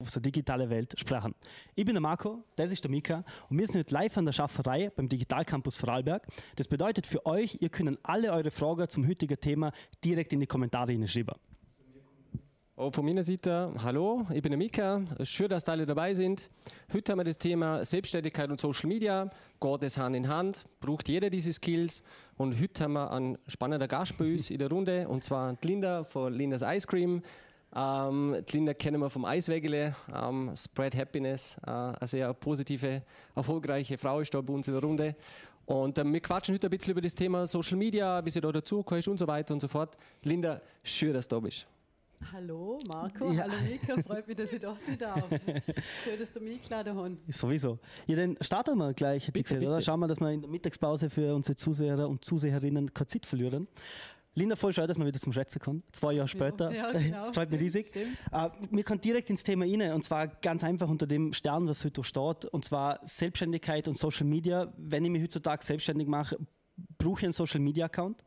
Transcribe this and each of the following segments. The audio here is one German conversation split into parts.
auf der digitalen Welt sprechen. Ich bin der Marco, das ist der Mika und wir sind heute live an der Schafferei beim Digitalcampus Vorarlberg. Das bedeutet für euch, ihr könnt alle eure Fragen zum heutigen Thema direkt in die Kommentare hineinschreiben. Auch von meiner Seite, hallo, ich bin der Mika. Schön, dass alle dabei sind. Heute haben wir das Thema Selbstständigkeit und Social Media. Geht es Hand in Hand? Braucht jeder diese Skills? Und heute haben wir einen spannenden Gast bei uns in der Runde, und zwar Linda von Lindas Ice Cream. Ähm, die Linda kennen wir vom Eiswägele, ähm, Spread Happiness, äh, eine sehr positive, erfolgreiche Frau ist da bei uns in der Runde. Und ähm, wir quatschen heute ein bisschen über das Thema Social Media, wie sie da dazu ist und so weiter und so fort. Linda, schön, dass du da bist. Hallo Marco, ja. hallo Mika, freut mich, dass ich da sein darf. Schön, dass du mich eingeladen hast. Sowieso. Ja, dann starten wir gleich, bitte, gesagt, bitte. oder? Schauen wir, dass wir in der Mittagspause für unsere Zuseher und Zuseherinnen keine Zeit verlieren. Linda, voll schön, dass man wieder zum Schätzen kann. Zwei Jahre später. Ja, genau, Freut mich riesig. Uh, wir kommen direkt ins Thema rein und zwar ganz einfach unter dem Stern, was heute steht. Und zwar Selbstständigkeit und Social Media. Wenn ich mich heutzutage selbstständig mache, brauche ich einen Social Media Account?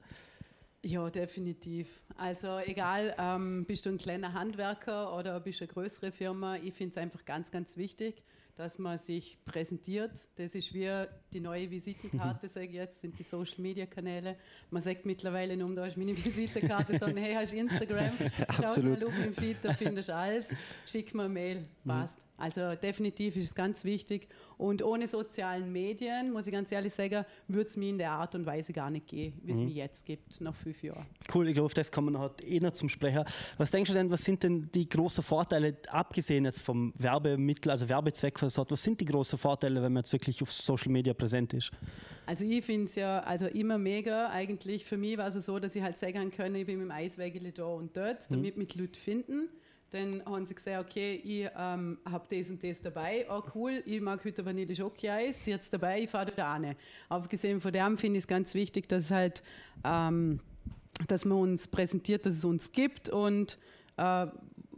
Ja, definitiv. Also egal, ähm, bist du ein kleiner Handwerker oder bist du eine größere Firma, ich finde es einfach ganz, ganz wichtig, dass man sich präsentiert. Das ist wie die neue Visitenkarte, sage ich jetzt, sind die Social-Media-Kanäle. Man sagt mittlerweile nur, da ist meine Visitenkarte, sondern hey, hast du Instagram, schau mal auf im Feed, da findest du alles, schick mir eine Mail, passt. Mhm. Also definitiv ist es ganz wichtig. Und ohne sozialen Medien, muss ich ganz ehrlich sagen, würde es mir in der Art und Weise gar nicht gehen, wie es mhm. mir jetzt gibt, nach fünf Jahren. Cool, ich glaube, das kommen wir noch eh noch zum Sprecher. Was denkst du denn, was sind denn die großen Vorteile, abgesehen jetzt vom Werbemittel, also Werbezweck, was was sind die großen Vorteile, wenn man jetzt wirklich auf Social Media präsent ist? Also ich finde es ja also immer mega. Eigentlich für mich war es so, dass ich halt sagen kann, ich bin mit dem Eiswägele da und dort, mhm. damit mhm. mich Leute finden. Dann haben sie gesagt, okay, ich ähm, habe das und das dabei. Oh cool, ich mag heute Vanille Schoki-Eis, sie hat es dabei, ich fahre da hin. Abgesehen von dem finde ich es ganz wichtig, dass halt, ähm, dass man uns präsentiert, dass es uns gibt und äh,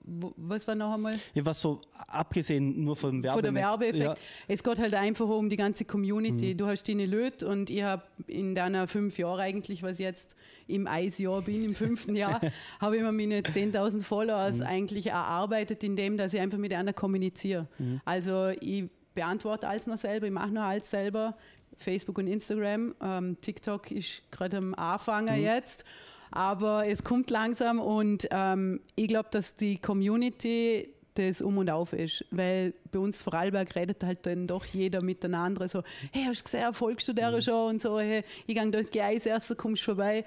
was war noch einmal? Ja, was so abgesehen nur vom Werbeeffekt. Von der Werbeeffekt. Ja. Es geht halt einfach um die ganze Community. Mhm. Du hast deine Leute und ich habe in deiner fünf Jahren eigentlich, was jetzt im Eisjahr bin, im fünften Jahr, habe ich mir meine 10.000 Followers mhm. eigentlich erarbeitet, indem dass ich einfach mit einer kommuniziere. Mhm. Also ich beantworte alles noch selber, ich mache noch alles selber. Facebook und Instagram. Ähm, TikTok ist gerade am Anfangen mhm. jetzt. Aber es kommt langsam und ähm, ich glaube, dass die Community das um und auf ist. Weil bei uns Vorarlberg redet halt dann doch jeder miteinander so, hey, hast du gesehen, folgst du der mhm. schon? Und so, hey, ich gehe dort Eis erst, kommst vorbei.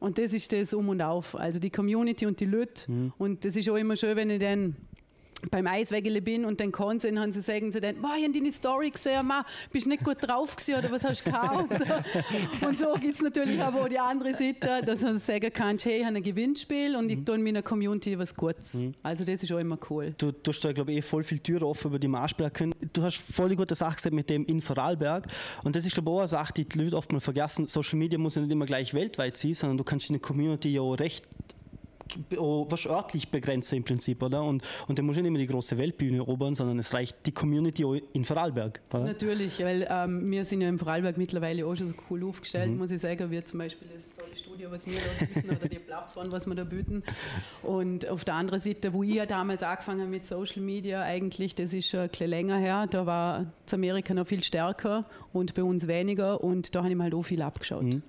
Und das ist das um und auf. Also die Community und die Leute. Mhm. Und das ist auch immer schön, wenn ich dann beim Eiswägele bin und dann kann sie, haben sie sagen sie dann, wow, ich habe deine Story gesehen, Ma, bist nicht gut drauf gewesen oder was hast du gekauft? und so gibt es natürlich auch die andere Seite, dass man sagen kann, hey, ich habe ein Gewinnspiel und ich mhm. tue meiner Community was Gutes. Mhm. Also das ist auch immer cool. Du, du hast da, glaube ich, eh voll viele Türen offen, über die können. Du hast voll die gute Sache gesagt mit dem in Vorarlberg und das ist, glaube ich, auch eine Sache, die die Leute oft mal vergessen. Social Media muss ja nicht immer gleich weltweit sein, sondern du kannst deine Community ja auch recht was örtlich begrenzt im Prinzip, oder? Und, und dann muss ich nicht mehr die große Weltbühne erobern, sondern es reicht die Community in Vorarlberg. Oder? Natürlich, weil ähm, wir sind ja in Vorarlberg mittlerweile auch schon so cool aufgestellt, mhm. muss ich sagen, wie zum Beispiel das tolle Studio, was wir da bieten oder die Plattform, was wir da bieten. Und auf der anderen Seite, wo ich ja damals angefangen habe mit Social Media, eigentlich, das ist schon ein bisschen länger her, da war Amerika noch viel stärker und bei uns weniger und da habe ich mir halt auch viel abgeschaut. Mhm.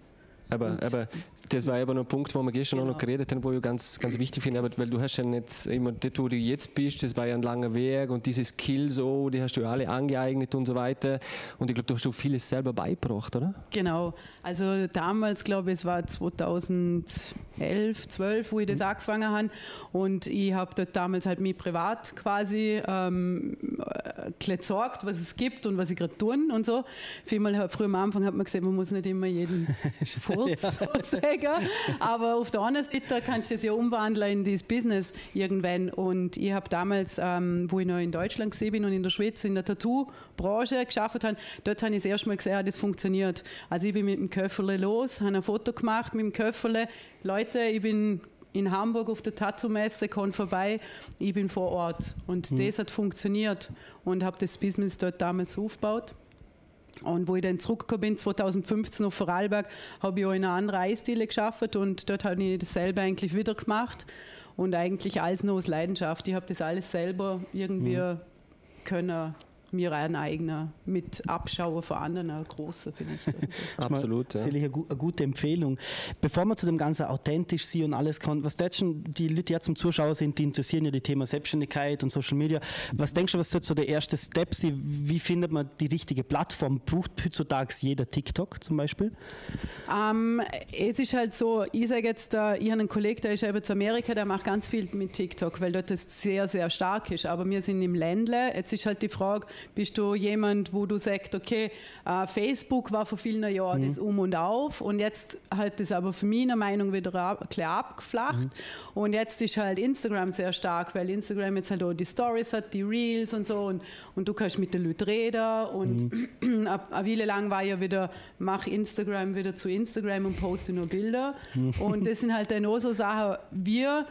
Aber, aber das war aber noch ein Punkt, wo wir gestern genau. auch noch geredet haben, wo ich ganz, ganz wichtig finde, aber weil du hast ja nicht immer das, wo du jetzt bist, das war ja ein langer Weg und diese Skills so, die hast du ja alle angeeignet und so weiter. Und ich glaube, du hast auch vieles selber beigebracht, oder? Genau. Also damals, glaube ich, es war 2011, 12, wo ich das mhm. angefangen habe. Und ich habe dort damals halt mich privat quasi ähm, gesorgt, was es gibt und was ich gerade tun und so. Vielmal früher am Anfang hat man gesagt, man muss nicht immer jeden Furz ja. so sagen. Aber auf der anderen Seite kannst du das ja umwandeln in das Business irgendwann. Und ich habe damals, ähm, wo ich noch in Deutschland gesehen bin und in der Schweiz in der Tattoo-Branche geschafft habe, dort habe ich das erste Mal gesehen, das funktioniert. Also ich bin mit dem Köfferle los, habe ein Foto gemacht mit dem Köfferle. Leute, ich bin in Hamburg auf der Tattoo-Messe, komme vorbei, ich bin vor Ort. Und mhm. das hat funktioniert und habe das Business dort damals aufgebaut. Und wo ich dann zurückgekommen bin, 2015 auf Vorarlberg, habe ich auch in einer anderen Eisdiele geschafft und dort habe ich dasselbe eigentlich wieder gemacht und eigentlich alles nur aus Leidenschaft. Ich habe das alles selber irgendwie mhm. können mir ein eigener mit Abschauer von anderen ein großer vielleicht. So. Absolut. Ja. Vielleicht eine, gute Empfehlung. Bevor wir zu dem Ganzen authentisch sind und alles kann, was schon die Leute, die jetzt zum Zuschauen sind, die interessieren ja die Thema Selbstständigkeit und Social Media. Was denkst du, was sollte so der erste Step sein? Wie findet man die richtige Plattform? Braucht heutzutage jeder TikTok zum Beispiel? Um, ähm, es ist halt so, ich sage jetzt, uh, ich habe einen Kollegen, der ist eben zu Amerika, der macht ganz viel mit TikTok, weil dort das sehr, sehr stark ist. Aber wir sind im Ländle. Jetzt ist halt die Frage, bist du jemand, wo du sagst, okay, äh, Facebook war vor vielen Jahren mhm. das Um und Auf und jetzt hat das aber für meine Meinung wieder ab, klar abgeflacht. Mhm. Und jetzt ist halt Instagram sehr stark, weil Instagram jetzt halt auch die Stories hat, die Reels und so und, und du kannst mit den Leuten reden und mhm. ab, ab viele lang war ja wieder, mach Instagram wieder zu Instagram und poste nur Bilder. Mhm. Und das sind halt dann auch so Sachen, wir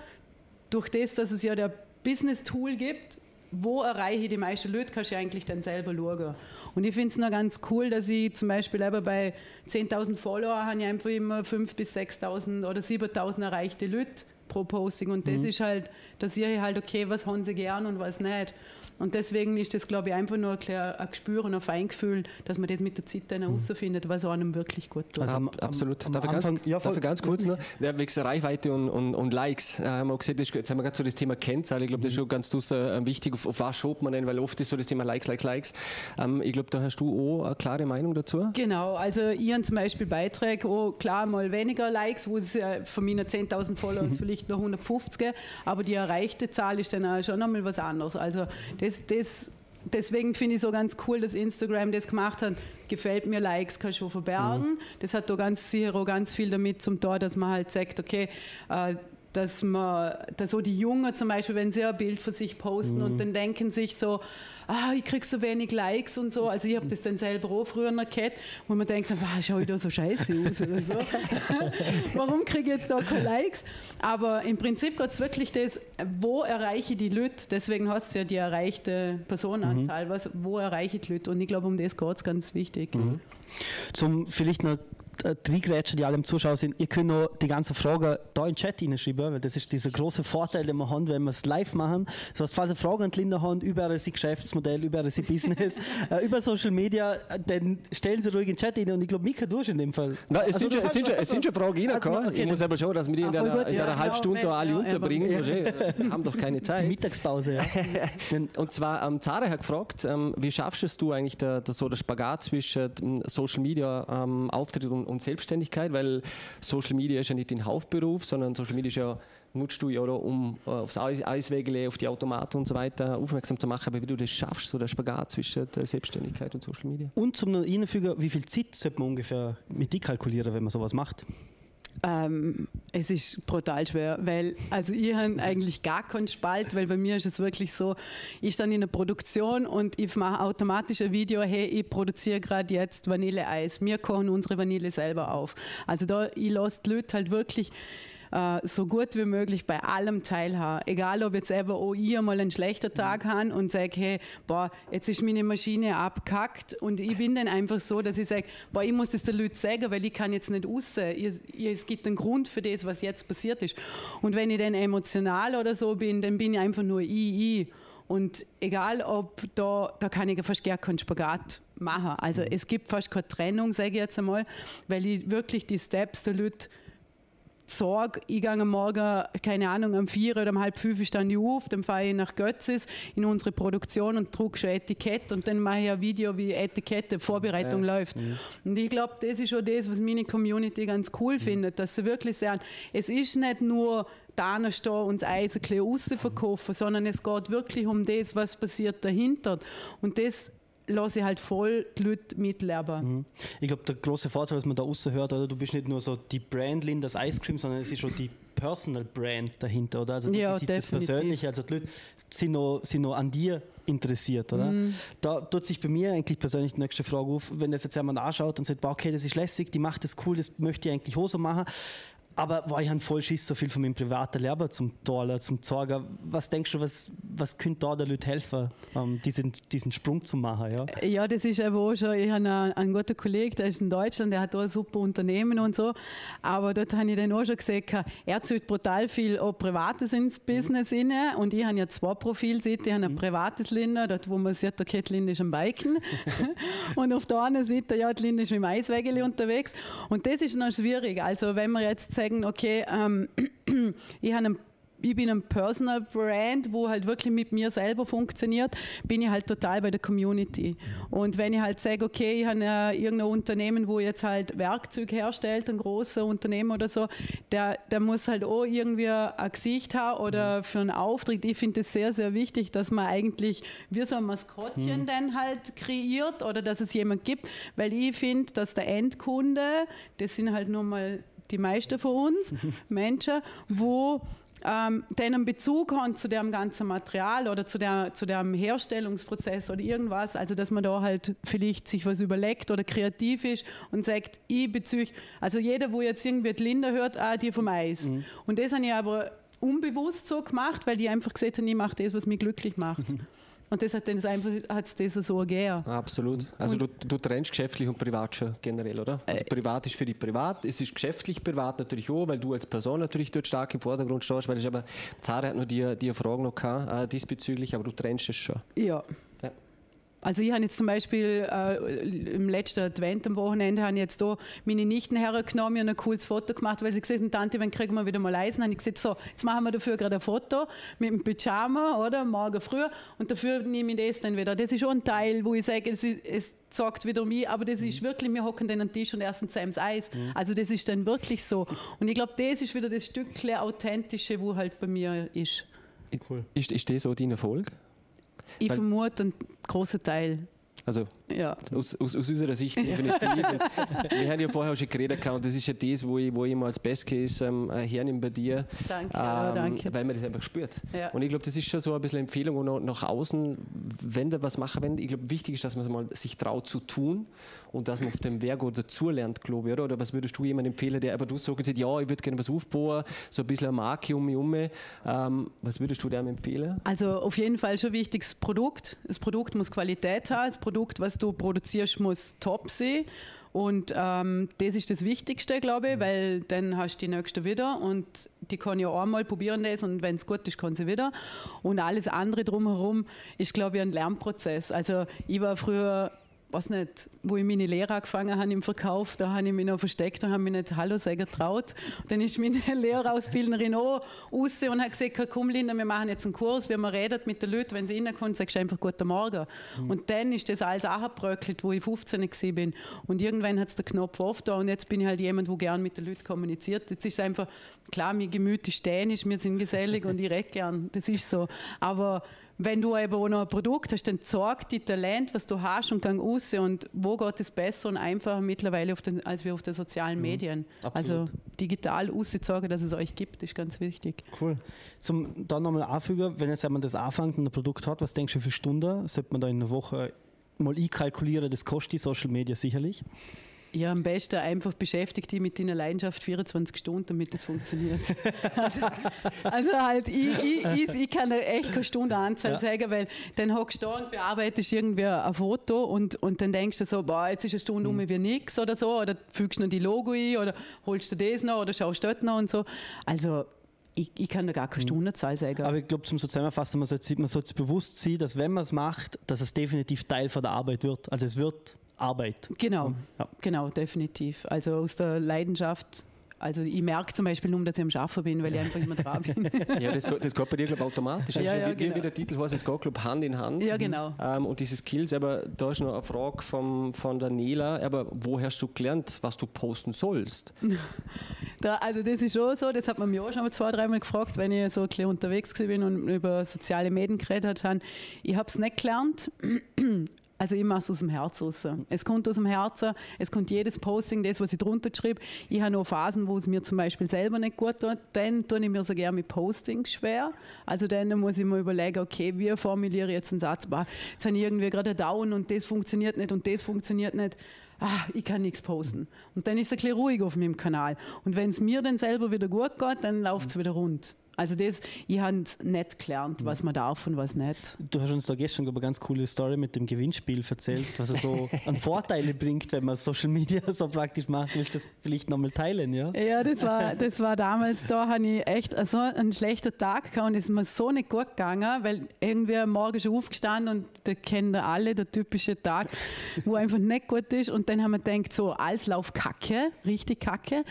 durch das, dass es ja der Business-Tool gibt, wo erreiche ich die meisten Leute, kannst du eigentlich dann selber schauen. Und ich finde es noch ganz cool, dass ich zum Beispiel eben bei 10.000 Follower habe ich einfach immer 5.000 bis 6.000 oder 7.000 erreichte Leute pro Posting. Und das mhm. ist halt, da sehe ich halt, okay, was haben sie gern und was nicht. Und deswegen ist das, glaube ich, einfach nur ein, ein Gespür und ein Feingefühl, dass man das mit der Zeit dann mhm. herausfindet, was einem wirklich gut tut. Also am, absolut. Am, am darf, Anfang, ganz, ja, darf ich ganz kurz noch? Ja, wegen Reichweite und, und, und Likes. Äh, haben wir gesehen, das, jetzt haben wir gerade so das Thema Kennzahl. Ich glaube, das ist mhm. schon ganz äh, wichtig, auf, auf, was schaut man denn, weil oft ist so das Thema Likes, Likes, Likes. Ähm, ich glaube, da hast du auch eine klare Meinung dazu. Genau, also ich habe zum Beispiel Beiträge, oh, klar, mal weniger Likes, wo es äh, von meinen 10.000 Followers vielleicht noch 150, aber die erreichte Zahl ist dann auch schon nochmal was anderes. Also das, das deswegen finde ich so ganz cool, dass Instagram das gemacht hat. Gefällt mir, Likes kann schon verbergen. Mhm. Das hat da ganz sicher auch ganz viel damit zum Tor, dass man halt sagt, okay, äh, dass man, dass so die Jungen zum Beispiel, wenn sie ein Bild von sich posten mhm. und dann denken sich so, ah, ich krieg so wenig Likes und so. Also ich habe das dann selber auch früher noch gehabt, wo man denkt, ah, schau ich da so scheiße aus oder so. Warum kriege ich jetzt da keine Likes? Aber im Prinzip geht es wirklich das, wo erreiche ich die Leute? Deswegen hast du ja die erreichte Personenanzahl. Mhm. Was, wo erreiche ich die Leute? Und ich glaube, um das geht es ganz wichtig. Mhm. Zum vielleicht noch äh, Grätsche, die alle im Zuschauer sind, ihr könnt noch die ganzen Fragen da in den Chat hineinschreiben, weil das ist dieser große Vorteil, den wir haben, wenn wir es live machen. Das heißt, falls ihr Fragen an Linda haben über ihr Geschäftsmodell, über ihr Business, äh, über Social Media, dann stellen sie ruhig in den Chat hin und ich glaube, Mika, du hast in dem Fall. Nein, es, also, sind, schon, es, sind, schon, es sind schon Fragen reingekommen. Also, okay, ich muss aber schauen, dass wir die in, der, in der ja, halben Stunde ja, alle unterbringen. Wir haben doch keine Zeit. Die Mittagspause, ja. und zwar, ähm, Zara hat gefragt, ähm, wie schaffst du eigentlich der, der, so der Spagat zwischen ähm, Social Media ähm, Auftritt und, und Selbstständigkeit? Weil Social Media ist ja nicht dein Hauptberuf, sondern Social Media ist ja, nutzt du ja, oder, um äh, aufs Eiswegele, auf die Automaten und so weiter aufmerksam zu machen, aber wie du das schaffst, so der Spagat zwischen der Selbstständigkeit und Social Media. Und zum Reinfügen, wie viel Zeit sollte man ungefähr mit dir kalkulieren, wenn man sowas macht? Ähm, es ist brutal schwer, weil also ich habe eigentlich gar keinen Spalt, weil bei mir ist es wirklich so, ich stand in der Produktion und ich mache automatisch ein Video, hey, ich produziere gerade jetzt Vanilleeis. Wir kochen unsere Vanille selber auf. Also da, ich lasse die Leute halt wirklich äh, so gut wie möglich bei allem teilhaben. Egal, ob jetzt eben auch ich mal einen schlechten Tag mhm. habe und sage, hey, boah, jetzt ist meine Maschine abkackt und ich bin dann einfach so, dass ich sage, boah, ich muss das den Leuten sagen, weil ich kann jetzt nicht raus. Es gibt einen Grund für das, was jetzt passiert ist. Und wenn ich dann emotional oder so bin, dann bin ich einfach nur ich, ich. Und egal ob da, da kann ich fast gar keinen Spagat machen. Also mhm. es gibt fast keine Trennung, sage ich jetzt einmal, weil ich wirklich die Steps der Leute Sorge, ich gehe Morgen, keine Ahnung, um vier oder um halb fünf stand ich auf, dann fahre ich nach Götzis in unsere Produktion und drucke schon Etikett und dann mache ich ein Video, wie Etikette, Vorbereitung ja. läuft. Mhm. Und ich glaube, das ist schon das, was meine Community ganz cool mhm. findet, dass sie wirklich sagen, es ist nicht nur da stehen und das Eis ein bisschen verkaufen, sondern es geht wirklich um das, was passiert dahinter. Und das lasse ich halt voll die Leute mitleben. Mhm. Ich glaube, der große Vorteil, was man da hört, oder, du bist nicht nur so die Brand Lindas Ice Cream, sondern es ist schon die Personal Brand dahinter, oder? Also ja, die, das Persönliche, also die Leute sind noch, sind noch an dir interessiert, oder? Mhm. Da tut sich bei mir eigentlich persönlich die nächste Frage auf, wenn das jetzt jemand anschaut und sagt, okay, das ist lässig, die macht das cool, das möchte ich eigentlich auch so machen, Aber boah, ich habe voll Schiss, so viel von meinem privaten Leben zum Teilen, zum Sorgen. Was denkst du, was, was könnte da den Leuten helfen, ähm, diesen, diesen Sprung zu machen? Ja, ja das ist aber auch schon, ich habe einen, einen guten Kollegen, der ist in Deutschland, der hat auch ein super Unternehmen und so. Aber dort habe ich dann auch schon gesagt, er zieht brutal viel auch Privates ins Business mhm. rein. Und ich habe ja zwei Profilseiten. Ich habe ein mhm. privates Linda, dort wo man sieht, okay, die Linda ist am Biken. und auf der anderen Seite, ja, die Linda ist mit dem Eiswägel unterwegs. Und das ist noch schwierig. Also wenn wir jetzt sagen, sagen, okay, ähm, ich habe einen ich bin ein Personal Brand, wo halt wirklich mit mir selber funktioniert, bin ich halt total bei der Community. Und wenn ich halt sage, okay, ich habe äh, irgendein Unternehmen, wo jetzt halt Werkzeug herstellt, ein großer Unternehmen oder so, der, der muss halt auch irgendwie ein Gesicht haben oder mhm. für einen Auftritt. Ich finde es sehr, sehr wichtig, dass man eigentlich wie so ein Maskottchen mhm. dann halt kreiert oder dass es jemand gibt, weil ich finde, dass der Endkunde, das sind halt nur mal die meisten von uns Menschen, wo ähm, einen Bezug haben zu dem ganzen Material oder zu, der, zu dem Herstellungsprozess oder irgendwas, also dass man da halt vielleicht sich was überlegt oder kreativ ist und sagt, ich bezüge, also jeder, wo jetzt irgendwie die Linda hört, ah, die vom Eis. Mhm. Und das habe ich aber unbewusst so gemacht, weil die einfach gesagt haben, ich mache das, was mich glücklich macht. Und das hat dann einfach hat's das so gegeben. Absolut. Also du, du trennst geschäftlich und privat schon generell, oder? Also äh, privat ist für dich privat, es ist geschäftlich privat natürlich auch, weil du als Person natürlich dort stark im Vordergrund stehst, weil ich aber Zara hat nur die, die Frage noch gehabt, äh, diesbezüglich, aber du trennst es schon. Ja. Also ich habe jetzt zum Beispiel äh, im letzten Advent am Wochenende habe ich jetzt da meine Nichten hergenommen und ein cooles Foto gemacht, weil sie gesagt haben, Tante, wenn kriegen wir wieder mal Eisen, habe ich gesagt, so, jetzt machen wir dafür gerade ein Foto mit dem Pyjama, oder, morgen früh und dafür nehme ich das dann wieder. Das ist schon ein Teil, wo ich sage, es, es sagt wieder mich, aber das ist mhm. wirklich, wir hocken dann an den Tisch und essen zusammen Eis. Mhm. Also das ist dann wirklich so. Und ich glaube, das ist wieder das Stückchen Authentische, wo halt bei mir ist. Cool. Ist, ist das so dein Erfolg? Ich vermute einen großen Teil. Also ja. aus, aus, aus, unserer Sicht definitiv. wir haben ja vorher schon geredet und das ist ja das, wo ich, wo ich immer als Best Case ähm, äh, hernehme bei dir. Danke, ähm, danke. Weil man das einfach spürt. Ja. Und ich glaube, das ist schon so ein bisschen Empfehlung nach, nach außen, wenn du was machen wenn Ich glaube, wichtig ist, dass man mal sich traut zu tun und dass man auf dem Weg oder dazulernt, glaube ich, oder? Oder was würdest du jemandem empfehlen, der aber du sagst, ja, ich würde gerne was aufbauen, so ein bisschen eine Marke um mich herum. Ähm, was würdest du dem empfehlen? Also auf jeden Fall schon wichtig das Produkt. Das Produkt muss Qualität haben. Das Produkt, was du produzierst, produzierst, muss top sein. Und ähm, das ist das Wichtigste, glaube ich, mhm. weil dann hast du die nächste wieder und die kann ja einmal probieren das und wenn es gut ist, kann sie wieder. Und alles andere drumherum ist, glaube ich, ein Lernprozess. Also ich war früher weiß nicht, wo ich meine Lehre angefangen habe im Verkauf, da habe ich mich noch versteckt und habe mich nicht Hallo sagen getraut. dann ist meine Lehrerausbildnerin auch raus und hat gesagt, komm Linda, wir machen jetzt einen Kurs, wie man redet mit den Leuten, wenn sie reinkommen, sagst du einfach Guten Morgen. Mhm. Und dann ist das alles angebröckelt, wo ich 15 war. Und irgendwann hat es den Knopf auf da und jetzt bin ich halt jemand, der gerne mit den Leuten kommuniziert. Jetzt ist einfach, klar, mein Gemüt ist dänisch, wir sind gesellig und ich rede gern, das ist so. Aber wenn du eben auch noch ein Produkt hast, dann zeig die Talent, was du hast und gang raus und wo geht es besser und einfacher mittlerweile den, als wir auf den sozialen mhm. Medien. Mhm, also digital rauszuzeigen, dass es euch gibt, ist ganz wichtig. Cool. Zum dann nochmal anfügen, wenn jetzt jemand das anfängt und ein Produkt hat, was denkst du für Stunden? Sollte man da in einer Woche mal einkalkulieren, das kostet die Social Media sicherlich? Ja, am besten einfach beschäftigt dich mit deiner Leidenschaft 24 Stunden, damit das funktioniert. also, also, halt, ich, ich, ich, ich kann echt keine Stundenanzahl ja. sagen, weil dann hockst du da und bearbeitest irgendwie ein Foto und, und dann denkst du so, boah, jetzt ist eine Stunde mhm. um wie nichts oder so, oder fügst noch die Logo ein oder holst du das noch oder schaust dort noch und so. Also ich, ich, kann da gar keine mhm. Stundenzahl sagen. Aber ich glaube, zum so Zusammenfassen, man sollte, man sollte bewusst sein, dass wenn man es macht, dass es definitiv Teil von der Arbeit wird. Also es wird Arbeit. Genau, ja. genau, definitiv. Also aus der Leidenschaft also ich merke zum Beispiel nur, dass ich am Schaffen bin, weil ich einfach immer dran bin. ja, das, das geht bei dir, glaube ich, automatisch. Ja, ja, wie, genau. wie der Titel heißt, es geht, glaube Hand in Hand. Ja, genau. Ähm, und diese Skills, aber da ist noch eine Frage vom, von der Nela, aber wo hast du gelernt, was du posten sollst? da, also das ist schon so, das hat man mir auch schon mal zwei, dreimal gefragt, wenn ich so ein bisschen unterwegs bin und über soziale Medien geredet habe. Ich habe es nicht gelernt. Also ich mache es aus dem Herzen raus. Es kommt aus dem Herzen, es kommt jedes Posting, das, was ich drunter geschrieben Ich habe noch Phasen, wo es mir zum Beispiel selber nicht gut tut. Dann tue ich mir so gerne mit Postings schwer. Also dann muss ich mir überlegen, okay, wie formuliere ich jetzt einen Satz? Jetzt habe ich irgendwie gerade Down und das funktioniert nicht und das funktioniert nicht. ah, ich kann nichts posten. Und dann ist es ein bisschen ruhig auf meinem Kanal. Und wenn es mir dann selber wieder gut geht, dann läuft es wieder rund. Also das, ich habe nicht gelernt, was man darf und was nicht. Du hast uns da gestern ich, eine ganz coole Story mit dem Gewinnspiel erzählt, was er so an Vorteile bringt, wenn man Social Media so praktisch macht. Willst du das vielleicht nochmal teilen, ja? Ja, das war, das war damals, da habe ich echt so einen schlechten Tag gehabt und es ist mir so nicht gut gegangen, weil irgendwie morgen schon aufgestanden und da kennen alle, der typische Tag, wo einfach nicht gut ist und dann haben wir gedacht, so, alles lauf kacke, richtig kacke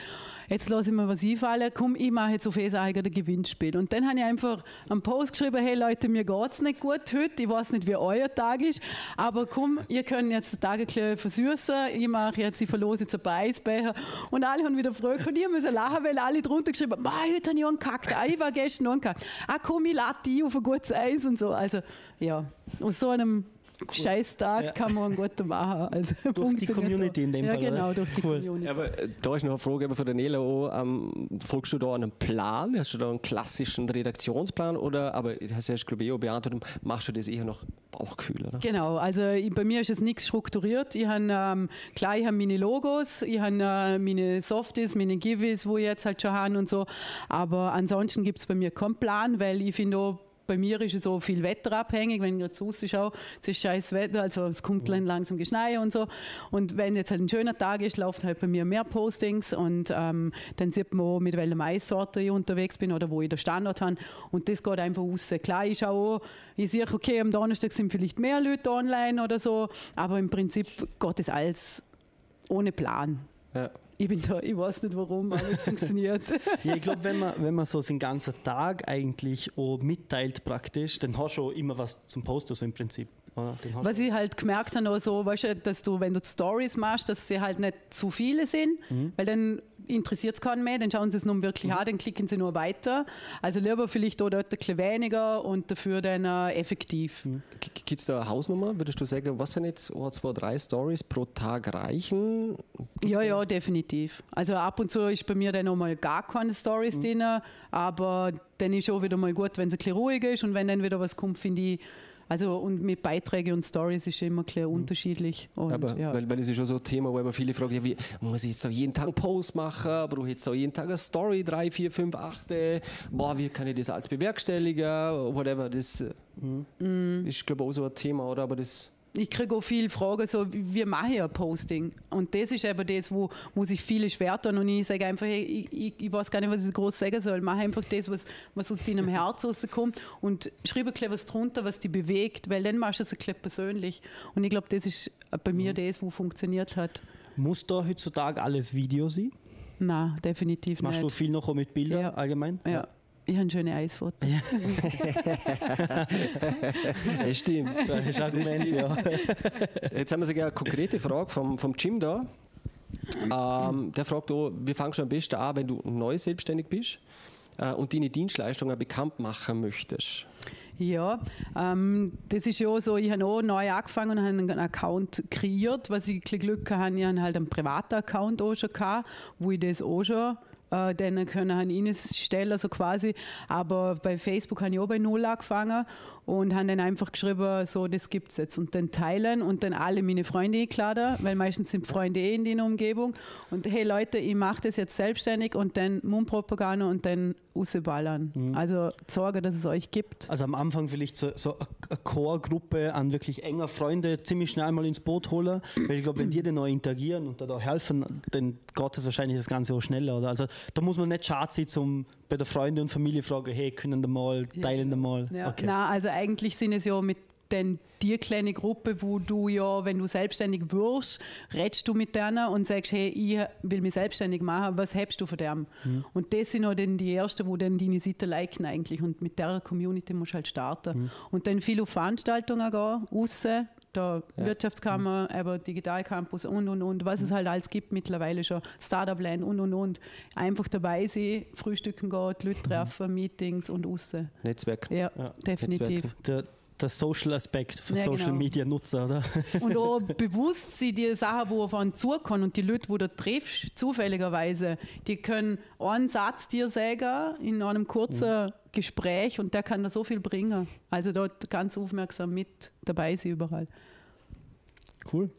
jetzt lasse ich mir was einfallen, komm, ich mache jetzt auf E-Sache ein Gewinnspiel. Und dann habe ich einfach einen Post geschrieben, hey Leute, mir geht es nicht gut heute, ich weiß nicht, wie euer Tag ist, aber komm, ihr könnt jetzt den Tag ein bisschen versüßen, ich mache jetzt, ich verlose jetzt einen Eisbecher und alle haben wieder gefragt und ich müssen lachen, weil alle drunter geschrieben haben, heute habe ich angekackt, ah, ich war gestern angekackt, ah komm, ich lade die auf ein gutes Eis und so, also ja, aus so einem Cool. Scheißtag ja. kann man gut machen. Also durch die Community in dem ja, Fall. Ja, genau, durch die cool. Community. Aber äh, da ist noch eine Frage von der Nela ähm, folgst du da einen Plan? Hast du da einen klassischen Redaktionsplan? Oder, aber hast du ja, glaube ich, auch beantwortet, machst du das eher noch Bauchgefühl, oder? Genau, also ich, bei mir ist es nichts strukturiert. Ich habe, ähm, klar, ich habe meine Logos, ich habe äh, meine Softies, meine Giveaways, wo ich jetzt halt schon habe und so. Aber ansonsten gibt es bei mir keinen Plan, weil ich finde auch, bei mir ist es so viel wetterabhängig, wenn ich jetzt rausschaue, es ist scheiß Wetter, also es kommt mhm. langsam Geschnei und so. Und wenn jetzt halt ein schöner Tag ist, läuft halt bei mir mehr Postings und ähm, dann sieht man auch, mit welcher Maissorte ich unterwegs bin oder wo ich den Standort habe. Und das geht einfach raus. Klar, ich schaue auch, ich sehe, okay, am Donnerstag sind vielleicht mehr Leute online oder so, aber im Prinzip geht das alles ohne Plan. Ja ich bin da, ich weiß nicht warum, aber es funktioniert. ja, ich glaube, wenn man, wenn man so den ganzen Tag eigentlich auch mitteilt praktisch, dann hast du auch immer was zum Posten, so im Prinzip. Was ich halt gemerkt habe, also, weißt du, dass du, wenn du Stories machst, dass sie halt nicht zu viele sind, mhm. weil dann interessiert es keinen mehr, dann schauen sie es nur wirklich mhm. an, dann klicken sie nur weiter. Also lieber vielleicht dort ein bisschen weniger und dafür dann äh, effektiv. Mhm. Gibt es da eine Hausnummer? Würdest du sagen, was sind jetzt ein, zwei, drei Stories pro Tag reichen? Ja, ja, definitiv. Also ab und zu ist bei mir dann nochmal gar keine Stories mhm. drin, aber dann ist auch wieder mal gut, wenn es ein bisschen ruhiger ist und wenn dann wieder was kommt, finde ich, also und mit Beiträgen und Stories ist immer klar mhm. unterschiedlich. Und, aber ja. weil, weil es ist schon so ein Thema, wo immer viele fragen, ja, wie, muss ich jetzt so jeden Tag einen Post machen? Brauche ich jetzt so jeden Tag eine Story, drei, vier, fünf, acht? Boah, wie kann ich das als bewerkstelligen? Whatever, das mhm. ist glaube ich auch so ein Thema, oder? Aber das ich kriege auch viele Fragen, so, wie mache ich ein Posting? Und das ist eben das, wo, wo sich viele schwer tun. Und ich sage einfach, hey, ich, ich, ich, weiß gar nicht, was ich groß sagen soll. Mach einfach das, was, was aus deinem Herz rauskommt und schreibe etwas drunter, was dich bewegt, weil dann machst du es ein bisschen persönlich. Und ich glaube, das ist bei mir mhm. das, wo funktioniert hat. Muss da heutzutage alles Video sein? Nein, definitiv Machst nicht. Machst du viel noch mit Bildern ja. allgemein? Ja. ja. Ich habe schöne Eisfotos. Ja. das stimmt. Das ist Argument, ja. Jetzt haben wir sogar eine konkrete Frage vom, vom Jim da. Ähm, der fragt auch, wie fangst du am besten an, wenn du neu selbstständig bist äh, und deine Dienstleistungen bekannt machen möchtest? Ja, ähm, das ist ja auch so, ich habe auch neu angefangen und habe einen Account kreiert, was ich ein Glück hatte, ich habe halt einen privaten Account auch schon gehabt, wo ich das auch schon äh, dann können ihn stellen, so quasi. Aber bei Facebook habe ich auch bei Null angefangen und habe dann einfach geschrieben, so, das gibt es jetzt. Und dann teilen und dann alle meine Freunde eingeladen, weil meistens sind Freunde eh in der Umgebung. Und hey Leute, ich mache das jetzt selbstständig und dann Mundpropaganda und dann rausballern. Mhm. Also sorge, dass es euch gibt. Also am Anfang vielleicht so, so eine Core-Gruppe an wirklich enger Freunde ziemlich schnell mal ins Boot holen, weil ich glaube, wenn die dann noch interagieren und da helfen, dann geht das wahrscheinlich das Ganze auch schneller. Oder? Also da muss man nicht schade sein, zum bei der Freunde und Familie fragen, hey, können da mal, teilen da mal. Ja. Okay. Nein, also eigentlich sind es ja mit denn die kleine Gruppe, wo du ja, wenn du selbstständig wirst, redest du mit denen und sagst, hey, ich will mich selbstständig machen, was hebst du von dem? Mhm. Und das sind auch dann die Ersten, wo dann deine Seite liken eigentlich und mit der Community musst du halt starten. Mhm. Und dann viele Veranstaltungen gehen, aussen, der ja. Wirtschaftskammer, mhm. aber Digitalcampus und und und, was es mhm. halt alles gibt mittlerweile schon, Startup Land und und und. Einfach dabei sein, frühstücken gehen, Leute mhm. treffen, Meetings und außen. Netzwerk. Ja, ja. definitiv. Der, der Social Aspekt für ja, Social genau. Media Nutzer, oder? Und auch bewusst sie die Sachen, wo auf einen zukommen und die Leute, wo du triffst, zufälligerweise, die können einen Satz dir sagen in einem kurzen mhm. Gespräch und der kann da so viel bringen. Also dort ganz aufmerksam mit dabei sein überall. Cool.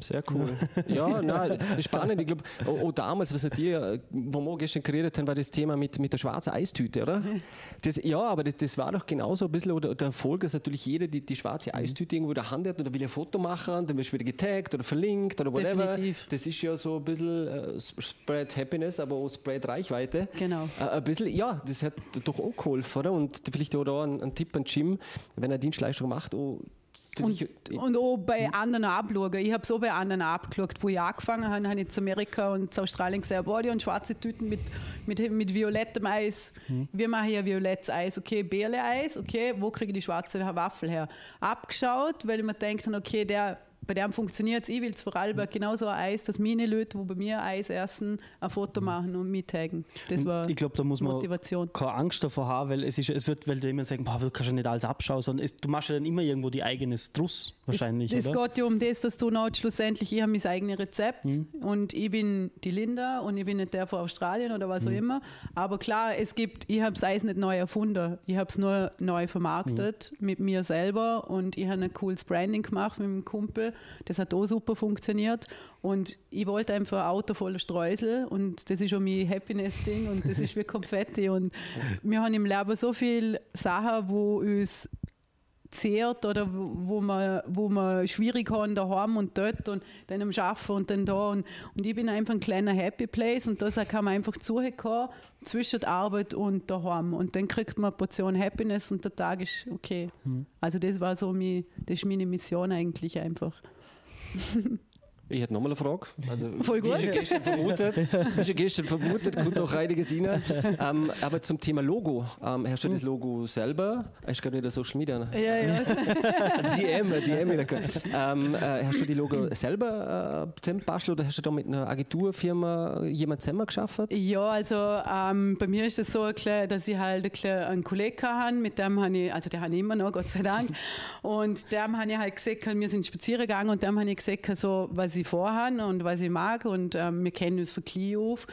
Sehr cool. ja, nein, spannend. Ich glaube, auch, damals, was hat ihr, wo wir gestern geredet haben, war das Thema mit, mit der schwarzen Eistüte, oder? Das, ja, aber das, das war doch genauso ein bisschen, oder der Erfolg, dass natürlich jeder die, die schwarze Eistüte irgendwo in der Hand hat oder will ein Foto machen, dann wirst du wieder getaggt oder verlinkt oder whatever. Definitiv. Das ist ja so ein bisschen uh, Spread Happiness, aber auch Spread Reichweite. Genau. Uh, ein bisschen, ja, das hat doch auch geholfen, oder? Und vielleicht auch da ein, ein Tipp an Jim, wenn er Dienstleistung macht, oh, und, und auch bei hm. anderen abschauen. Ich habe so bei anderen abgeschaut. Wo ich angefangen habe, habe ich zu Amerika und zu Australien gesehen, boah, die haben schwarze Tüten mit, mit, mit violettem Eis. Hm. Wir machen hier violettes Eis. Okay, Bärle-Eis, okay, wo kriege ich die schwarze Waffel her? Abgeschaut, weil ich mir denke, okay, der bei dem funktioniert es. Ich will es vor Vorarlberg genauso ein Eis, dass meine Leute, die bei mir Eis essen, ein Foto machen und mittaggen. Das war ich glaube, da muss man Motivation. keine Angst davor haben, weil es, ist, es wird, weil die immer sagen, boah, du kannst ja nicht alles abschauen, sondern es, du machst ja dann immer irgendwo die eigene Struss wahrscheinlich. Es, es geht ja um das, dass du noch schlussendlich, ich habe mein eigenes Rezept mhm. und ich bin die Linda und ich bin nicht der von Australien oder was mhm. auch immer. Aber klar, es gibt, ich habe das Eis nicht neu erfunden, ich habe es nur neu vermarktet mhm. mit mir selber und ich habe ein cooles Branding gemacht mit einem Kumpel das hat auch super funktioniert. Und ich wollte einfach ein Auto voller Streusel und das ist auch mein Happiness-Ding und das ist wie Konfetti. Und wir haben im Leben so viele Sachen, wo uns zehrt oder wo man, wo man schwierig haben daheim und dort und dann am Arbeiten und dann da und, und ich bin einfach ein kleiner Happy Place und da kann man einfach zuhören zwischen der Arbeit und daheim und dann kriegt man eine Portion Happiness und der Tag ist okay. Mhm. Also das war so mein, das ist meine Mission eigentlich einfach. Ich hätte nochmal eine Frage. Also, Voll gut. Wie schon gestern vermutet, wie schon gestern vermutet, kommt auch einiges rein. Ähm, aber zum Thema Logo. Ähm, hast du das Logo selber? Ist gerade wieder Social Media. Ja, ja. DM, DM. Ähm, äh, hast du die Logo selber äh, zusammengebastelt oder hast du da mit einer Agenturfirma jemand zusammen geschaffen? Ja, also ähm, bei mir ist es so, dass ich halt einen Kollegen habe, mit dem habe ich, also der habe ich immer noch, Gott sei Dank. Und dem habe ich halt gesagt, wir sind spazieren gegangen und dem habe ich gesagt, so, was ich vorhabe und was ich mag und ähm, wir kennen uns von klein auf.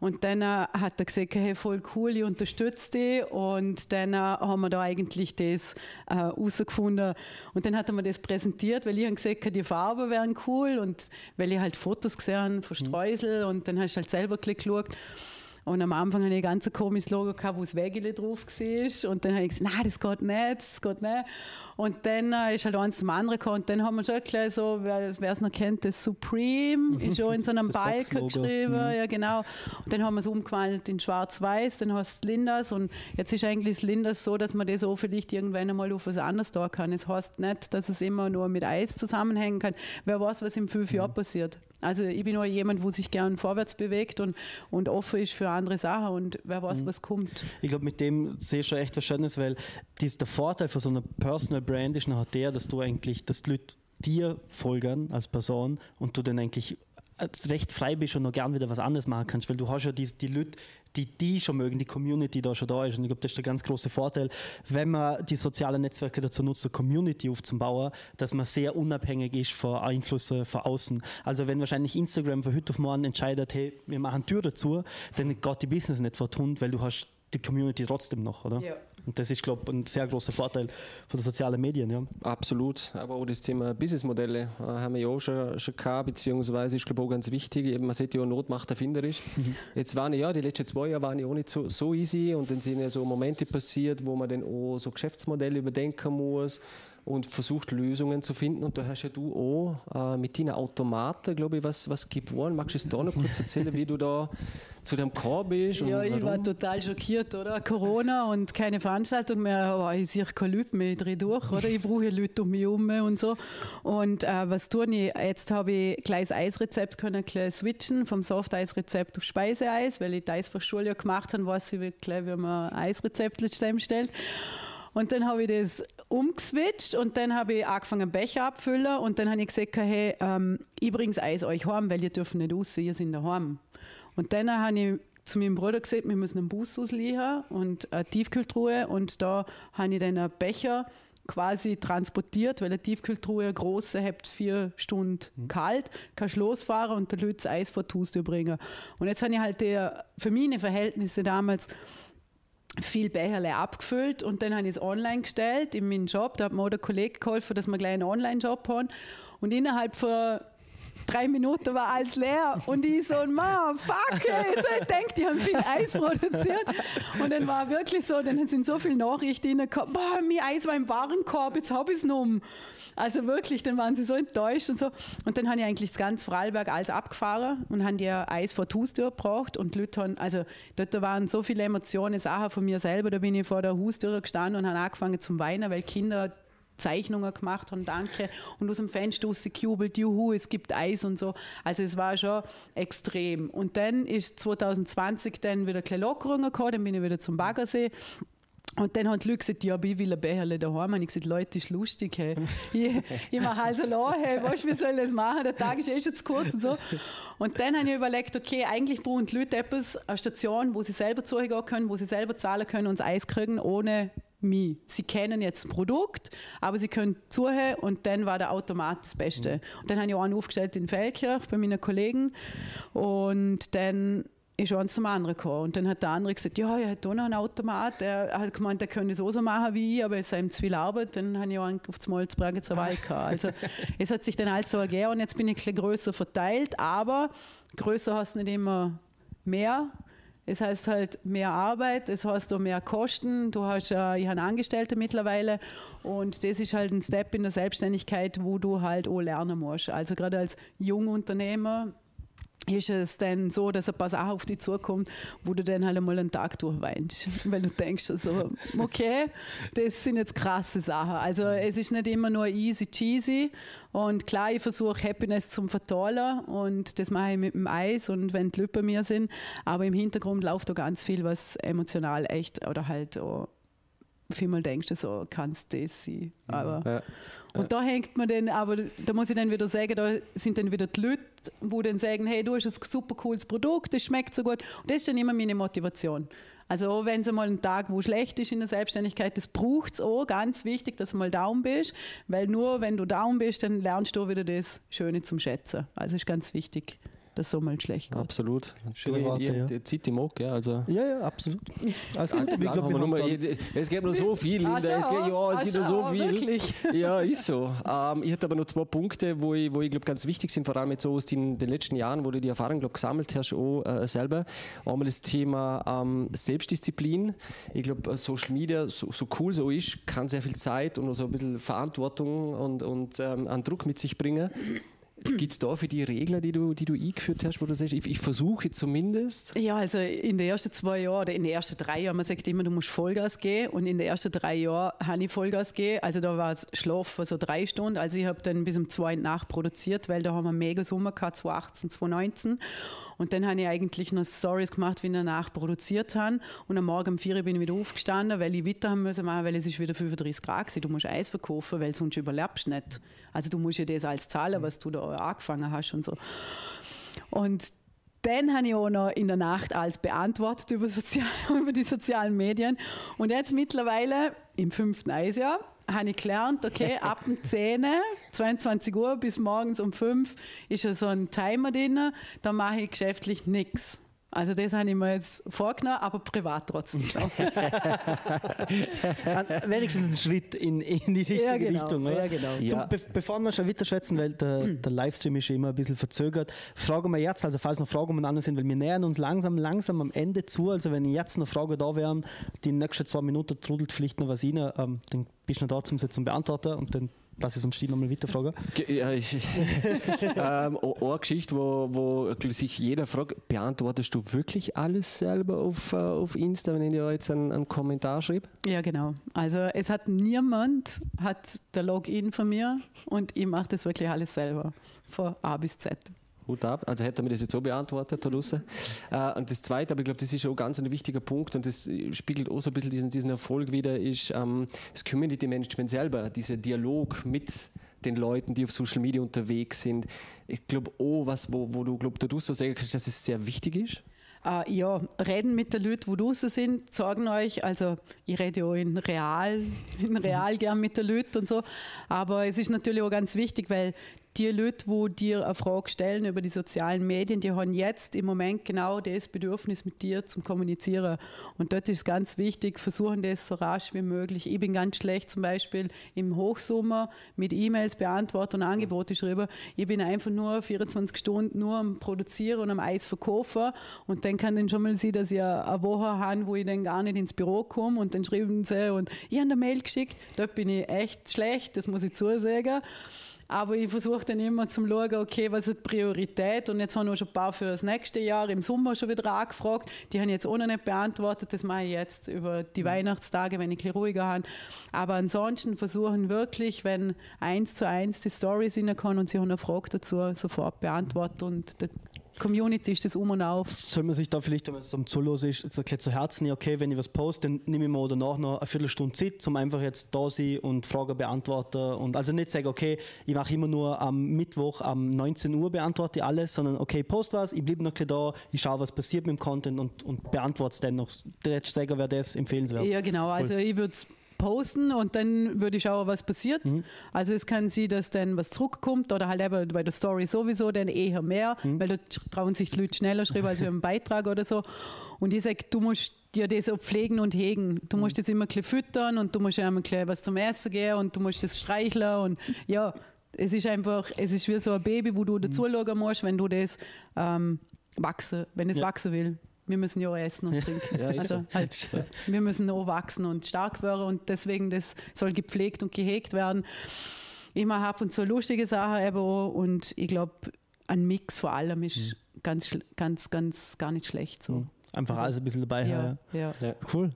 Und dann äh, hat er gesagt, hey, voll cool, ich unterstütze dich. Und dann äh, haben wir da eigentlich das äh, herausgefunden. und dann hat er mir das präsentiert, weil ich habe gesagt, die Farben wären cool und weil ich halt Fotos gesehen habe von Streusel und dann hast du halt selber geschaut. Und am Anfang hatte ich ein ganz komisches Logo gehabt, wo das Wägele drauf war. Und dann habe ich gesagt, nein, das geht nicht, das geht nicht. Und dann äh, ist halt eins zum anderen gekommen. Und dann haben wir schon gleich so, wer es noch kennt, das Supreme, mhm. ist schon in so einem Balken geschrieben. Mhm. Ja, genau. Und dann haben wir es umgewandelt in schwarz-weiß, dann heißt es Lindas. Und jetzt ist eigentlich das Lindas so, dass man das auch vielleicht irgendwann einmal auf was anderes da kann. Es heißt nicht, dass es immer nur mit Eis zusammenhängen kann. Wer weiß, was in fünf mhm. Jahren passiert. Also ich bin auch jemand, wo sich gern vorwärts bewegt und, und offen ist für andere Sachen und wer weiß, mhm. was kommt. Ich glaube, mit dem sehe ich schon echt was Schönes, weil dies, der Vorteil von so einer Personal Brand ist nachher der, dass du eigentlich, dass die Leute dir folgen als Person und du dann eigentlich recht frei bist und noch gern wieder was anderes machen kannst, weil du hast ja die, die Leute, die die schon mögen, die Community da schon da ist. Und ich glaube, das ist der ganz große Vorteil, wenn man die sozialen Netzwerke dazu nutzt, eine Community aufzubauen, dass man sehr unabhängig ist von Einflüssen von außen. Also wenn wahrscheinlich Instagram von heute auf morgen entscheidet, hey, wir machen Tür dazu, dann geht die Business nicht vor Hund, weil du hast die Community trotzdem noch, oder? Ja. Und das ist, glaube ich, ein sehr großer Vorteil von den sozialen Medien. Ja. Absolut. Aber auch das Thema Businessmodelle äh, haben wir ja auch schon, schon gehabt, beziehungsweise ist, glaube ich, auch ganz wichtig. Eben, man sieht ja, Not macht erfinderisch. Mhm. Jetzt waren ja, die letzten zwei Jahre waren ja auch nicht so, so easy und dann sind ja so Momente passiert, wo man dann auch so Geschäftsmodelle überdenken muss und versucht Lösungen zu finden. Und da hast ja du auch äh, mit deinen Automaten, glaube ich, was, was geboren. Magst du es da noch kurz erzählen, wie du da zu dem Chor bist? Ja, ich war total schockiert, oder? Corona und keine Veranstaltung mehr. Oh, ich sehe keine Leute mehr, ich drehe durch, oder? Ich brauche Leute um mich herum und so. Und äh, was tue ich? Jetzt habe ich gleich das Eisrezept können gleich switchen vom Soft-Eis-Rezept auf Speiseeis, weil ich das Eisfachschule ja gemacht habe, weiß ich gleich, wie man Eisrezept zusammenstellt. Und dann habe ich das umgeswitcht und dann habe ich angefangen, Becher abzufüllen und dann habe ich gesagt, hey, ähm, ich bringe das Eis euch heim, weil ihr dürft nicht raus, ihr seid daheim. Und dann habe ich zu meinem Bruder gesagt, wir müssen einen Bus ausliefern und eine Tiefkühltruhe und da habe ich dann einen Becher quasi transportiert, weil eine Tiefkühltruhe große habt vier Stunden mhm. kalt, kannst losfahren und der Leute das Eis vor die Haustür bringen. Und jetzt habe ich halt der, für meine Verhältnisse damals viel Becherle abgefüllt und dann habe ich es online gestellt in meinen Job. Da hat mir auch der Kollege geholfen, dass wir gleich einen Online-Job haben. Und innerhalb von drei Minuten war alles leer und ich so, Mann, fuck, jetzt ich denke, die haben viel Eis produziert. Und dann war wirklich so, dann sind so viele Nachrichten reingekommen, boah, mein Eis war im Warenkorb, jetzt habe ich es noch. Also wirklich, dann waren sie so enttäuscht und so. Und dann habe ich eigentlich das ganze Vorarlberg alles abgefahren und haben die Eis vor Haustür gebracht und die Leute haben, also dort waren so viele Emotionen, Sachen von mir selber, da bin ich vor der Haustür gestanden und habe angefangen zu weinen, weil Kinder Zeichnungen gemacht haben, danke. Und aus dem Fenster raus gejubelt, juhu, es gibt Eis und so. Also es war schon extrem. Und dann ist 2020 dann wieder eine Lockerung gekommen, dann bin ich wieder zum Baggersee. Und dann haben die Leute gesagt, ja, ich will ein Becherle daheim. Und ich gesagt, Leute, das ist lustig. Hey. Ich, ich mache also la, hey, weißt soll ich das machen? Der Tag ist eh schon zu kurz und so. Und dann habe ich überlegt, okay, eigentlich brauchen die Leute etwas, eine Station, wo sie selber zugehen können, wo sie selber zahlen können und das Eis kriegen, ohne mich. Sie kennen jetzt das Produkt, aber sie können zuhören und dann war der Automat das Beste. Mhm. Und dann habe ich auch einen aufgestellt in Feldkirch bei meinen Kollegen und dann ist eins zum anderen gekommen. Und dann hat der andere gesagt, ja, er hat da noch einen Automat. Er hat gemeint, er könnte es auch so machen wie ich, aber es sei ihm zu viel Arbeit. Dann habe ich auch auf das Mal zu Bregenzer Wald gehabt. Also es hat sich dann alles so ergeben und jetzt bin ich ein bisschen größer verteilt, aber größer hast nicht immer mehr. Es heißt halt mehr Arbeit, es heißt auch mehr Kosten. Du hast, äh, ich habe Angestellte mittlerweile und das ist halt ein Step in der Selbstständigkeit, wo du halt auch lernen musst. Also gerade als Jungunternehmer ist es dann so, dass ein paar Sachen auf dich zukommen, wo du dann halt einmal einen Tag durchweinst. Weil du denkst so, okay, das sind jetzt krasse Sachen. Also es ist nicht immer nur easy cheesy. Und klar, ich versuche Happiness zum Verteilen und das mache ich mit dem Eis und wenn die Leute bei mir sind. Aber im Hintergrund läuft da ganz viel, was emotional echt oder halt auch vielmal denkst du so, kann es das sein? Aber ja. Und da hängt man dann, aber da muss ich dann wieder sagen, da sind dann wieder die Leute, die dann sagen, hey, du hast ein super cooles Produkt, das schmeckt so gut. Und das ist dann immer meine Motivation. Also auch wenn es mal ein Tag, wo schlecht ist in der Selbstständigkeit, das braucht es auch, ganz wichtig, dass du mal down bist, weil nur wenn du down bist, dann lernst du wieder das Schöne zum Schätzen. Also ist ganz wichtig das so mal schlecht geht. Absolut. Schöne Worte, ihr, ja. Zieht die Mock, ja, also. Ja, ja, absolut. Also, also glaub, nur, es gibt noch so viel, Linda. Es gibt, ja, es gibt noch so viel. Wirklich? Ja, ist so. Ähm, ich hatte aber noch zwei Punkte, wo ich, wo ich glaube, ganz wichtig sind, vor allem jetzt so aus den, den letzten Jahren, wo du die Erfahrung glaub, gesammelt hast, auch äh, selber. Einmal das Thema ähm, Selbstdisziplin. Ich glaube, Social Media, so, so, cool so ist, kann sehr viel Zeit und so ein bisschen Verantwortung und, und ähm, einen Druck mit sich bringen. Gibt es da für die Regler, die du, die du eingeführt hast, wo du sagst, ich, ich versuche zumindest? Ja, also in den ersten zwei Jahren oder in den ersten drei Jahren, man sagt immer, du musst Vollgas gehen und in den ersten drei Jahren habe ich Vollgas gegeben. Also da war es Schlaf für so drei Stunden. Also ich habe dann bis um zwei Nacht produziert, weil da haben wir mega Sommer gehabt, 2018, 2019. Und dann habe ich eigentlich noch Stories gemacht, wie ich danach produziert habe. Und am Morgen um vier bin ich wieder aufgestanden, weil ich weiter haben müssen machen, weil es ist wieder 35 Grad war. Du musst Eis verkaufen, weil sonst überlebst du nicht. Also du musst ja das als zahlen, was du da angefangen hast und so. Und dann habe ich auch noch in der Nacht alles beantwortet über, sozial, über die sozialen Medien. Und jetzt mittlerweile im fünften Eisjahr habe ich gelernt, okay, ab dem 10, 22 Uhr bis morgens um 5 ist ja so ein Timer drin, da mache ich geschäftlich nichts. Also das habe ich mir jetzt vorgenommen, aber privat trotzdem. Wenigstens ein Schritt in, in die richtige ja, genau. Richtung. Oder? Ja, genau. Zum, ja. Be bevor wir schon weiter schätzen, weil der, der, Livestream ist immer ein bisschen verzögert, fragen wir jetzt, also falls noch Fragen umeinander sind, weil wir nähern uns langsam, langsam am Ende zu, also wenn jetzt noch Fragen da wären, die nächsten zwei Minuten trudelt vielleicht noch was rein, ähm, dann bist du noch da, um sie zu beantworten und dann Lass es uns Stil nochmal weiterfragen. Ja, ich, ähm, eine Geschichte, wo, wo sich jeder fragt, beantwortest du wirklich alles selber auf, äh, auf Insta, wenn ich dir jetzt einen, einen Kommentar schreibe? Ja, genau. Also es hat niemand hat der Login von mir und ich mache das wirklich alles selber, von A bis Z. Hut ab. Also hätte er mir das jetzt so beantwortet, Herr Lusse. Äh, und das Zweite, aber ich glaube, das ist auch ganz ein wichtiger Punkt und das spiegelt auch so ein bisschen diesen, diesen Erfolg wieder, ist ähm, das Community Management selber, dieser Dialog mit den Leuten, die auf Social Media unterwegs sind. Ich glaube auch, was, wo, wo du, glaub, du so sagen kannst, dass es sehr wichtig ist. Uh, ja, reden mit den Leuten, wo draußen sind, sagen euch, also ich rede auch in real, in real gern mit den Leuten und so, aber es ist natürlich auch ganz wichtig, weil die Leute, die dir eine Frage stellen über die sozialen Medien, die haben jetzt im Moment genau das Bedürfnis mit dir zum Kommunizieren. Und dort ist ganz wichtig, versuchen das so rasch wie möglich. Ich bin ganz schlecht zum Beispiel im Hochsommer mit E-Mails beantworten und Angebote schreiben. Ich bin einfach nur 24 Stunden nur am Produzieren und am Eis verkaufen. Und dann kann dann schon mal sein, dass ich eine Woche habe, wo ich dann gar nicht ins Büro komme und dann schreiben sie und ich habe eine Mail geschickt. Dort bin ich echt schlecht, das muss ich zusagen. Aber ich versuche dann immer zu schauen, okay, was ist die Priorität? Und jetzt haben wir schon ein paar für das nächste Jahr im Sommer schon wieder angefragt. Die haben jetzt auch noch nicht beantwortet. Das mache ich jetzt über die mhm. Weihnachtstage, wenn ich ein bisschen ruhiger habe. Aber ansonsten versuchen wirklich, wenn eins zu eins die Stories reinkommen und sie haben eine Frage dazu, sofort beantworten. Und Community ist das um und auf. Soll man sich da vielleicht, wenn man es am Zulos ist, jetzt erklärt zu Herzen, okay, wenn ich was poste, dann nehme ich mir danach noch eine Viertelstunde Zeit, um einfach jetzt da sein und Fragen beantworten. Und also nicht sagen, okay, ich mache immer nur am Mittwoch um 19 Uhr beantworte ich alles, sondern okay, post was, ich bleibe noch da, ich schaue, was passiert mit dem Content und, und beantworte es dann noch. Der sagen, wäre das empfehlenswert. Ja, genau. Also cool. ich würde posten und dann würde ich schauen, was passiert. Mhm. Also es kann sein, dass dann was zurückkommt oder halt eben bei der Story sowieso dann eher mehr, mhm. weil da trauen sich die Leute schneller schreiben als im Beitrag oder so. Und ich sage, du musst dir das auch pflegen und hegen. Du musst mhm. jetzt immer ein füttern und du musst ja immer was zum Essen gehen und du musst das streicheln und ja, es ist einfach, es ist wie so ein Baby, wo du mhm. dazu schauen musst, wenn du das ähm, wachsen, wenn es ja. wachsen will wir müssen ja auch essen und trinken. Ja, also halt, wir müssen auch wachsen und stark werden und deswegen das soll gepflegt und gehegt werden. Mache ab und zu lustige Sachen eben auch und ich glaube, ein Mix vor allem ist mhm. ganz, ganz, ganz gar nicht schlecht so. Mhm. Einfach also, alles ein bisschen dabei. Ja, ja. ja. Cool.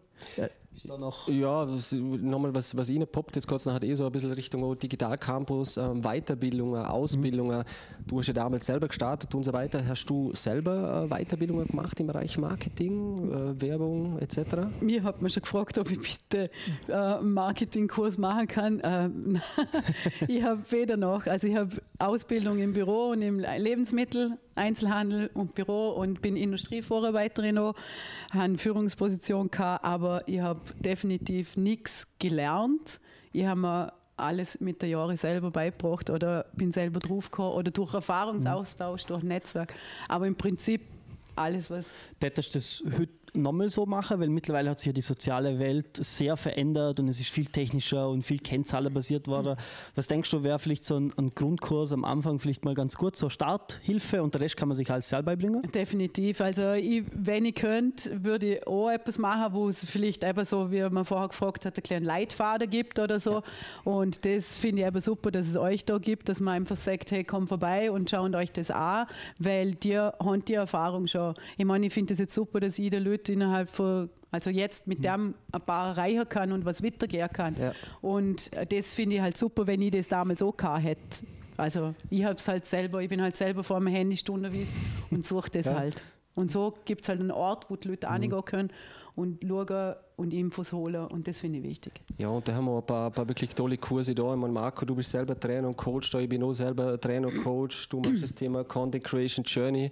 Da noch ja, nochmal was, was Ihnen poppt jetzt kurz hat eh so ein bisschen Richtung Digital Campus, ähm, Weiterbildungen, Ausbildungen. Mhm. Du hast ja damals selber gestartet und so weiter. Hast du selber äh, Weiterbildungen gemacht im Bereich Marketing, äh, Werbung etc.? Mir hat man schon gefragt, ob ich bitte äh, einen Marketingkurs machen kann. Ähm, ich habe weder noch, also ich habe Ausbildung im Büro und im Lebensmittel Einzelhandel und Büro und bin Industrievorarbeiterin auch, habe eine Führungsposition gehabt, aber ich habe definitiv nichts gelernt. Ich habe mir alles mit der Jahre selber beigebracht oder bin selber draufgekommen oder durch Erfahrungsaustausch, durch Netzwerk. Aber im Prinzip alles, was. Hättest du das heute nochmal so machen? Weil mittlerweile hat sich ja die soziale Welt sehr verändert und es ist viel technischer und viel kennzahlenbasiert worden. Was denkst du, wäre vielleicht so ein, ein, Grundkurs am Anfang vielleicht mal ganz gut, so Starthilfe und der Rest kann man sich alles selber beibringen? Definitiv. Also ich, wenn ich könnte, würde ich auch etwas machen, wo es vielleicht eben so, wie man vorher gefragt hat, einen kleinen Leitfaden gibt oder so. Ja. Und das finde ich eben super, dass es euch da gibt, dass man einfach sagt, hey, komm vorbei und schaut euch das an, weil dir haben die Erfahrung schon. Ich meine, ich finde es jetzt super, dass jeder Leute Leute innerhalb von, also jetzt mit mhm. dem ein paar erreichen kann und was weitergehen kann. Ja. Und das finde ich halt super, wenn ich das damals auch gehabt hätte. Also ich habe es halt selber, ich bin halt selber vor meinem Handy stundenweise und suche das ja. halt. Und so gibt es halt einen Ort, wo die Leute mhm. reingehen können und schauen und Infos holen und das finde ich wichtig. Ja, und da haben wir ein paar, ein paar, wirklich tolle Kurse da. Ich meine, Marco, du bist selber Trainer und Coach da, ich bin auch selber Trainer und Coach. Du machst das Thema Content Creation Journey.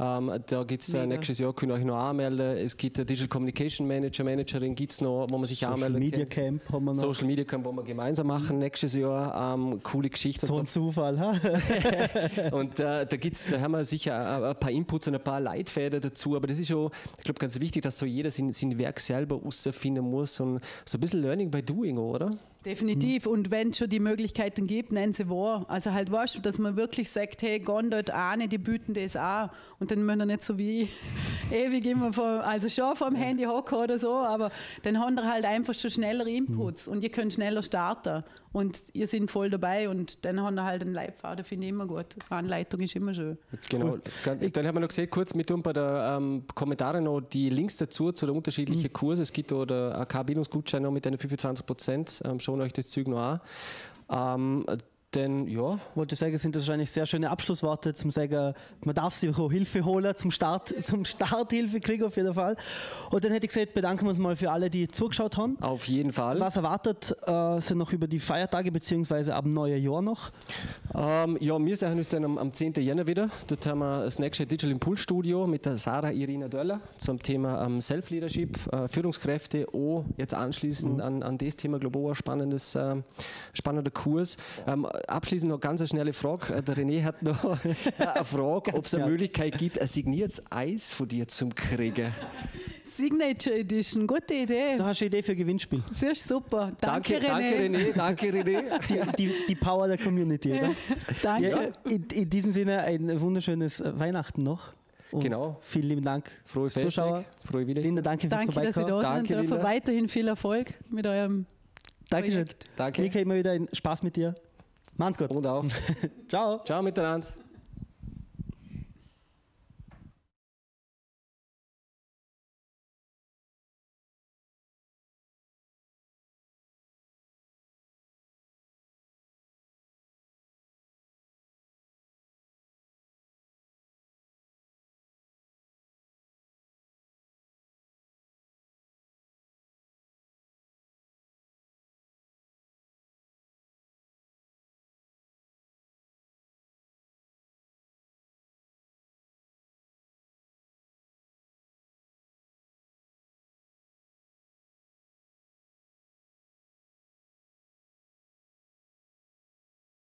Ähm, da gibt es äh, nächstes Jahr, könnt ihr euch noch anmelden. Es gibt eine Digital Communication Manager, Managerin gibt es noch, wo man sich Social anmelden Media kann. Camp haben wir noch. Social Media Camp, wo wir gemeinsam machen nächstes Jahr. Ähm, coole Geschichte. So ein Zufall, ha? und äh, da gibt's, da haben wir sicher ein paar Inputs und ein paar Leitfäden dazu, aber das ist schon, ich glaube, ganz wichtig, dass so jeder sein, sein Werk selber rausfinden muss und so ein bisschen Learning by Doing, oder? Definitiv. Mhm. Und wenn es schon die Möglichkeiten gibt, nennen sie wahr. Also halt weißt du, dass man wirklich sagt, hey, gehen dort an, die bieten das an. Und dann müssen wir nicht so wie ewig immer vor, also schon vom Handy hocken oder so, aber dann haben wir halt einfach schon schnellere Inputs mhm. und ihr könnt schneller starten. Und ihr seid voll dabei und dann haben wir halt einen Leitfaden, finde ich immer gut. Anleitung ist immer schön. Genau. Cool. Dann haben wir noch gesehen, kurz mit bei den ähm, Kommentaren noch die Links dazu, zu den unterschiedlichen mhm. Kursen. Es gibt da den AK-Gutschein noch mit den 25 Prozent. Ähm, schauen euch das Zeug noch an. Ähm, denn ja. Wollte sagen, sind das wahrscheinlich sehr schöne Abschlussworte zum sagen, man darf sich auch Hilfe holen, zum Start, zum Start Hilfe kriegen auf jeden Fall. Und dann hätte ich gesagt, bedanken wir uns mal für alle, die zugeschaut haben. Auf jeden Fall. Was erwartet äh, sind noch über die Feiertage bzw. ab neuen Jahr noch? Ähm, ja, wir sehen uns dann am, am 10. Jänner wieder. Dort haben wir das nächste Digital Impulse Studio mit der Sarah Irina Döller zum Thema ähm, Self-Leadership, äh, Führungskräfte, auch jetzt anschließend mhm. an, an das Thema, glaube ich, auch ein spannendes, äh, spannender Kurs. Ähm, abschließend noch ganz eine schnelle Frage. Äh, der René hat noch eine Frage, ob es eine Möglichkeit gibt, ein signiertes Eis von dir zu kriegen. Signature Edition, gute Idee. Da hast du eine Idee für ein Gewinnspiel. Sehr super. Danke, danke René. Danke, René. Danke, René. Die, die, die, Power der Community, oder? danke. Ja, in, in, diesem Sinne ein wunderschönes Weihnachten noch. Und genau. Vielen lieben Dank, frohe Zuschauer. Frohe Willi. Linda, danke fürs Danke, dass ihr da danke, seid. Linda. Weiterhin viel Erfolg mit eurem Dankeschön. Danke. Mika, immer wieder ein Spaß mit dir. Mach's gut. Und auch. Ciao. Ciao miteinander.